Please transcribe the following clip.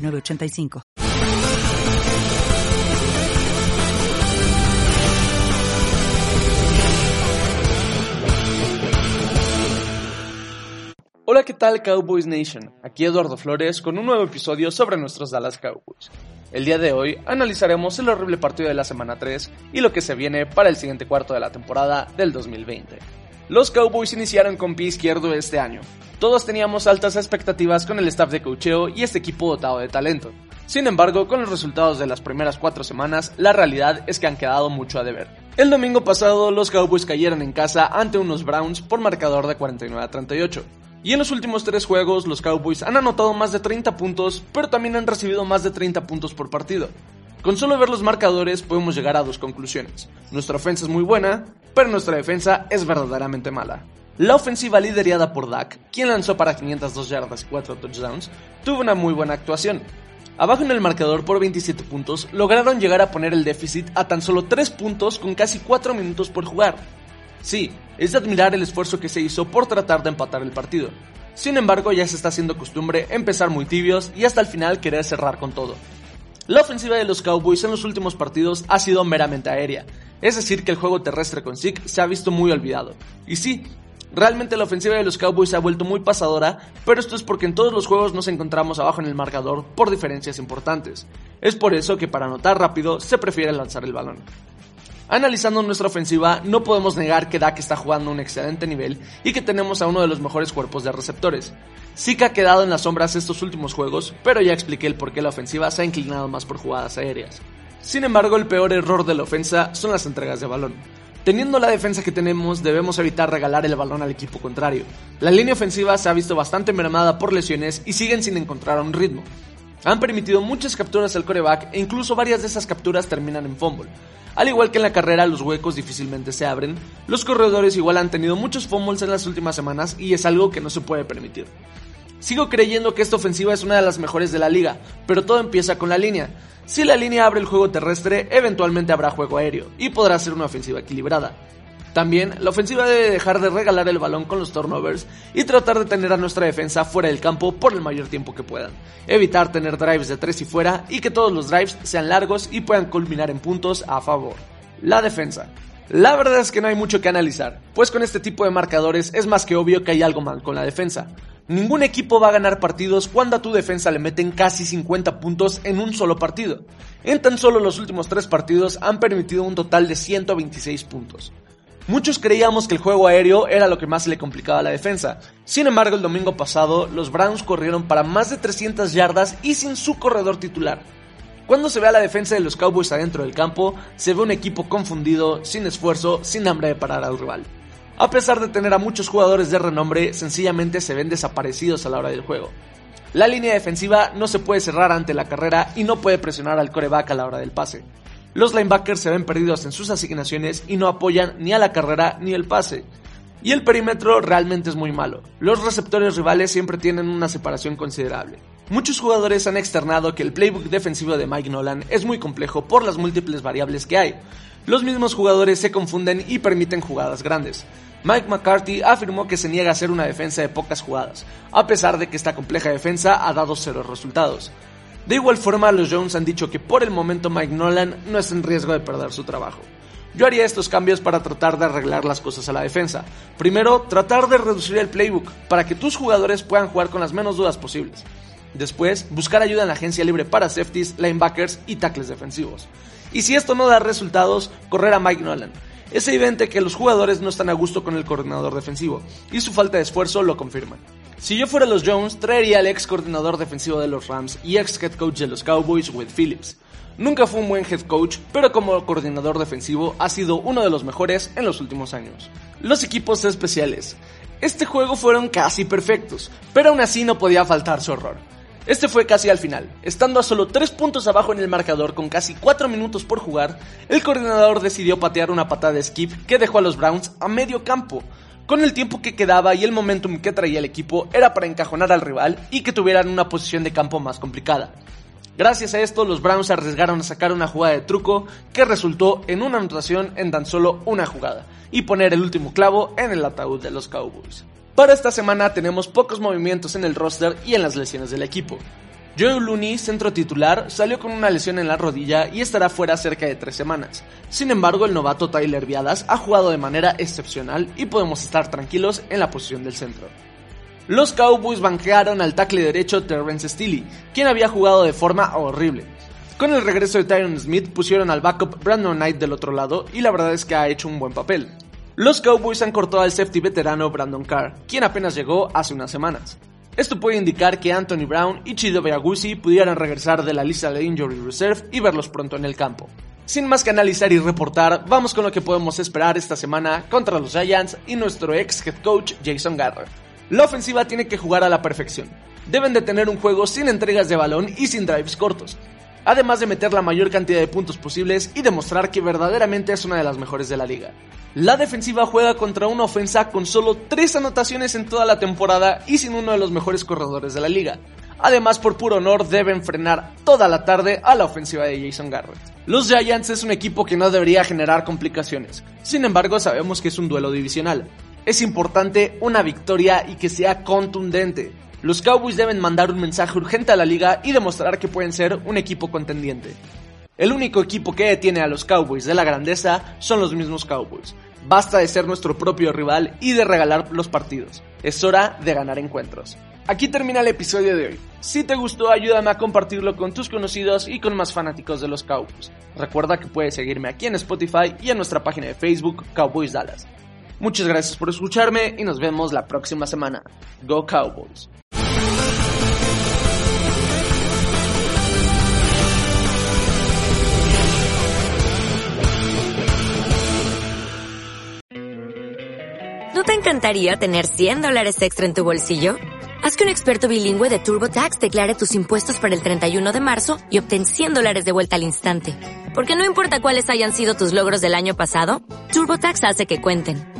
985. Hola, ¿qué tal Cowboys Nation? Aquí Eduardo Flores con un nuevo episodio sobre nuestros Dallas Cowboys. El día de hoy analizaremos el horrible partido de la semana 3 y lo que se viene para el siguiente cuarto de la temporada del 2020. Los Cowboys iniciaron con pie izquierdo este año. Todos teníamos altas expectativas con el staff de cocheo y este equipo dotado de talento. Sin embargo, con los resultados de las primeras cuatro semanas, la realidad es que han quedado mucho a deber. El domingo pasado, los Cowboys cayeron en casa ante unos Browns por marcador de 49 a 38. Y en los últimos tres juegos, los Cowboys han anotado más de 30 puntos, pero también han recibido más de 30 puntos por partido. Con solo ver los marcadores podemos llegar a dos conclusiones. Nuestra ofensa es muy buena, pero nuestra defensa es verdaderamente mala. La ofensiva liderada por Dak, quien lanzó para 502 yardas y 4 touchdowns, tuvo una muy buena actuación, Abajo en el marcador por 27 puntos, lograron llegar a poner el déficit a tan solo 3 puntos con casi 4 minutos por jugar. Sí, es de admirar el esfuerzo que se hizo por tratar de empatar el partido. Sin embargo, ya se está haciendo costumbre empezar muy tibios y hasta el final querer cerrar con todo. La ofensiva de los Cowboys en los últimos partidos ha sido meramente aérea, es decir, que el juego terrestre con Zeke se ha visto muy olvidado. Y sí, Realmente la ofensiva de los Cowboys se ha vuelto muy pasadora, pero esto es porque en todos los juegos nos encontramos abajo en el marcador por diferencias importantes. Es por eso que para anotar rápido se prefiere lanzar el balón. Analizando nuestra ofensiva, no podemos negar que Dak está jugando un excelente nivel y que tenemos a uno de los mejores cuerpos de receptores. Sí que ha quedado en las sombras estos últimos juegos, pero ya expliqué el por qué la ofensiva se ha inclinado más por jugadas aéreas. Sin embargo, el peor error de la ofensa son las entregas de balón. Teniendo la defensa que tenemos, debemos evitar regalar el balón al equipo contrario. La línea ofensiva se ha visto bastante mermada por lesiones y siguen sin encontrar un ritmo. Han permitido muchas capturas al coreback e incluso varias de esas capturas terminan en fumble. Al igual que en la carrera los huecos difícilmente se abren, los corredores igual han tenido muchos fumbles en las últimas semanas y es algo que no se puede permitir. Sigo creyendo que esta ofensiva es una de las mejores de la liga, pero todo empieza con la línea. Si la línea abre el juego terrestre, eventualmente habrá juego aéreo y podrá ser una ofensiva equilibrada. También, la ofensiva debe dejar de regalar el balón con los turnovers y tratar de tener a nuestra defensa fuera del campo por el mayor tiempo que puedan. Evitar tener drives de 3 y fuera y que todos los drives sean largos y puedan culminar en puntos a favor. La defensa. La verdad es que no hay mucho que analizar, pues con este tipo de marcadores es más que obvio que hay algo mal con la defensa. Ningún equipo va a ganar partidos cuando a tu defensa le meten casi 50 puntos en un solo partido. En tan solo los últimos tres partidos han permitido un total de 126 puntos. Muchos creíamos que el juego aéreo era lo que más le complicaba a la defensa. Sin embargo, el domingo pasado, los Browns corrieron para más de 300 yardas y sin su corredor titular. Cuando se ve a la defensa de los Cowboys adentro del campo, se ve un equipo confundido, sin esfuerzo, sin hambre de parar al rival. A pesar de tener a muchos jugadores de renombre, sencillamente se ven desaparecidos a la hora del juego. La línea defensiva no se puede cerrar ante la carrera y no puede presionar al coreback a la hora del pase. Los linebackers se ven perdidos en sus asignaciones y no apoyan ni a la carrera ni el pase. Y el perímetro realmente es muy malo. Los receptores rivales siempre tienen una separación considerable. Muchos jugadores han externado que el playbook defensivo de Mike Nolan es muy complejo por las múltiples variables que hay. Los mismos jugadores se confunden y permiten jugadas grandes. Mike McCarthy afirmó que se niega a hacer una defensa de pocas jugadas, a pesar de que esta compleja defensa ha dado cero resultados. De igual forma, los Jones han dicho que por el momento Mike Nolan no es en riesgo de perder su trabajo. Yo haría estos cambios para tratar de arreglar las cosas a la defensa. Primero, tratar de reducir el playbook para que tus jugadores puedan jugar con las menos dudas posibles. Después, buscar ayuda en la agencia libre para safeties, linebackers y tackles defensivos. Y si esto no da resultados, correr a Mike Nolan. Es evidente que los jugadores no están a gusto con el coordinador defensivo, y su falta de esfuerzo lo confirma. Si yo fuera los Jones, traería al ex coordinador defensivo de los Rams y ex head coach de los Cowboys, Will Phillips. Nunca fue un buen head coach, pero como coordinador defensivo ha sido uno de los mejores en los últimos años. Los equipos especiales. Este juego fueron casi perfectos, pero aún así no podía faltar su horror. Este fue casi al final. Estando a solo 3 puntos abajo en el marcador con casi 4 minutos por jugar, el coordinador decidió patear una patada de skip que dejó a los Browns a medio campo. Con el tiempo que quedaba y el momentum que traía el equipo era para encajonar al rival y que tuvieran una posición de campo más complicada. Gracias a esto, los Browns arriesgaron a sacar una jugada de truco que resultó en una anotación en tan solo una jugada y poner el último clavo en el ataúd de los Cowboys. Para esta semana tenemos pocos movimientos en el roster y en las lesiones del equipo. Joe Looney, centro titular, salió con una lesión en la rodilla y estará fuera cerca de tres semanas. Sin embargo, el novato Tyler Viadas ha jugado de manera excepcional y podemos estar tranquilos en la posición del centro. Los Cowboys banquearon al tackle derecho Terrence Steele, quien había jugado de forma horrible. Con el regreso de Tyron Smith pusieron al backup Brandon Knight del otro lado y la verdad es que ha hecho un buen papel. Los Cowboys han cortado al safety veterano Brandon Carr, quien apenas llegó hace unas semanas. Esto puede indicar que Anthony Brown y Chido Beagusi pudieran regresar de la lista de Injury Reserve y verlos pronto en el campo. Sin más que analizar y reportar, vamos con lo que podemos esperar esta semana contra los Giants y nuestro ex head coach Jason Garrett. La ofensiva tiene que jugar a la perfección. Deben de tener un juego sin entregas de balón y sin drives cortos. Además de meter la mayor cantidad de puntos posibles y demostrar que verdaderamente es una de las mejores de la liga. La defensiva juega contra una ofensa con solo 3 anotaciones en toda la temporada y sin uno de los mejores corredores de la liga. Además, por puro honor, deben frenar toda la tarde a la ofensiva de Jason Garrett. Los Giants es un equipo que no debería generar complicaciones. Sin embargo, sabemos que es un duelo divisional. Es importante una victoria y que sea contundente. Los Cowboys deben mandar un mensaje urgente a la liga y demostrar que pueden ser un equipo contendiente. El único equipo que detiene a los Cowboys de la grandeza son los mismos Cowboys. Basta de ser nuestro propio rival y de regalar los partidos. Es hora de ganar encuentros. Aquí termina el episodio de hoy. Si te gustó, ayúdame a compartirlo con tus conocidos y con más fanáticos de los Cowboys. Recuerda que puedes seguirme aquí en Spotify y en nuestra página de Facebook Cowboys Dallas. Muchas gracias por escucharme y nos vemos la próxima semana. Go Cowboys. ¿No te encantaría tener 100 dólares extra en tu bolsillo? Haz que un experto bilingüe de TurboTax declare tus impuestos para el 31 de marzo y obtén 100 dólares de vuelta al instante. Porque no importa cuáles hayan sido tus logros del año pasado, TurboTax hace que cuenten.